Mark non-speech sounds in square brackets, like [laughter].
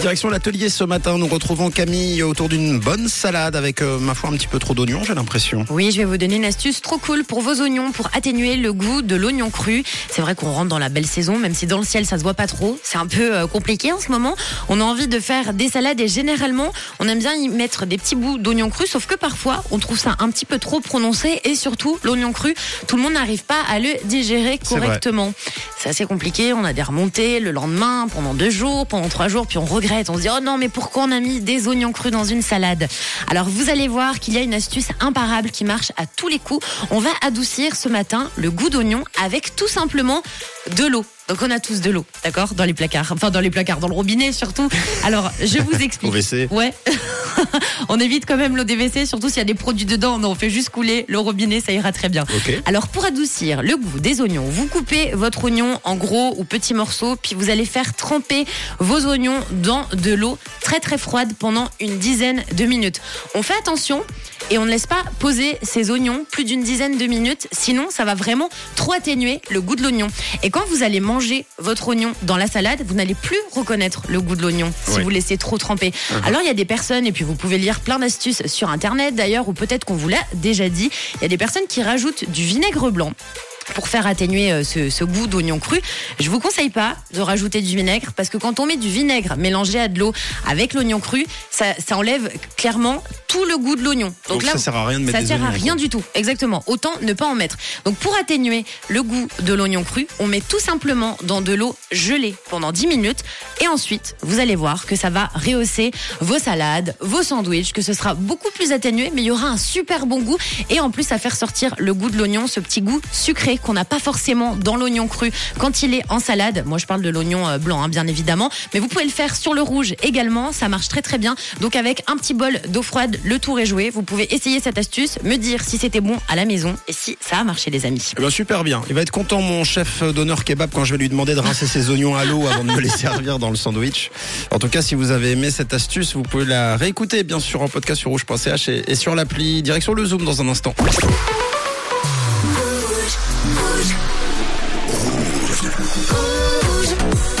Direction l'atelier ce matin, nous retrouvons Camille autour d'une bonne salade avec, euh, ma foi, un petit peu trop d'oignons, j'ai l'impression. Oui, je vais vous donner une astuce trop cool pour vos oignons, pour atténuer le goût de l'oignon cru. C'est vrai qu'on rentre dans la belle saison, même si dans le ciel ça se voit pas trop. C'est un peu euh, compliqué en ce moment. On a envie de faire des salades et généralement on aime bien y mettre des petits bouts d'oignon cru, sauf que parfois on trouve ça un petit peu trop prononcé et surtout l'oignon cru, tout le monde n'arrive pas à le digérer correctement. C'est assez compliqué. On a des remontées le lendemain, pendant deux jours, pendant trois jours, puis on regrette. On se dit oh non mais pourquoi on a mis des oignons crus dans une salade Alors vous allez voir qu'il y a une astuce imparable qui marche à tous les coups. On va adoucir ce matin le goût d'oignon avec tout simplement de l'eau. Donc on a tous de l'eau, d'accord, dans les placards, enfin dans les placards, dans le robinet surtout. Alors je vous [laughs] explique. Au WC. Ouais. [laughs] on évite quand même l'eau des WC, surtout s'il y a des produits dedans. Non, on fait juste couler le robinet, ça ira très bien. Ok. Alors pour adoucir le goût des oignons, vous coupez votre oignon en gros ou petits morceaux, puis vous allez faire tremper vos oignons dans de l'eau très très froide pendant une dizaine de minutes. On fait attention et on ne laisse pas poser ces oignons plus d'une dizaine de minutes, sinon ça va vraiment trop atténuer le goût de l'oignon. Et quand vous allez manger votre oignon dans la salade, vous n'allez plus reconnaître le goût de l'oignon si Oui. vous laissez trop tremper. Alors il y a des personnes, et puis vous pouvez lire plein d'astuces sur Internet d'ailleurs, ou peut-être qu'on vous l'a déjà dit, il y a des personnes qui rajoutent du vinaigre blanc pour faire atténuer euh, ce, ce goût d'oignon cru. Je vous conseille pas de rajouter du vinaigre parce que quand on met du vinaigre mélangé à de l'eau avec l'oignon cru, ça, ça enlève clairement tout le goût de l'oignon. Donc, ça sert à rien de mettre ça des sert à rien du tout. Exactement. Autant ne pas en mettre. Donc pour atténuer le goût de l'oignon cru, on met tout simplement dans de l'eau gelée pendant 10 minutes et ensuite, vous allez voir que ça va rehausser vos salades, vos sandwichs, que ce sera beaucoup plus atténué, mais il y aura un super bon goût et en plus à faire sortir le goût de l'oignon, ce petit goût sucré qu'on n'a pas forcément dans l'oignon cru quand il est en salade. Moi, je parle de l'oignon euh, blanc, hein, bien évidemment, mais vous pouvez le faire sur le rouge également. Ça marche très très bien. Donc avec un petit bol d'eau froide, le tour est joué. Vous pouvez essayer cette astuce, me dire si c'était bon à la maison et si ça a marché, les amis. Eh ben, super bien. Il va être content, mon chef d'honneur kebab, quand je vais lui demander de rincer ses oignons à l'eau avant de me les [laughs] servir dans le sandwich. En tout cas, si vous avez aimé cette astuce, vous pouvez la réécouter, bien sûr, en podcast sur rouge.ch et, et sur l'appli. Direction le Zoom dans un instant. Rouge. Rouge. Rouge.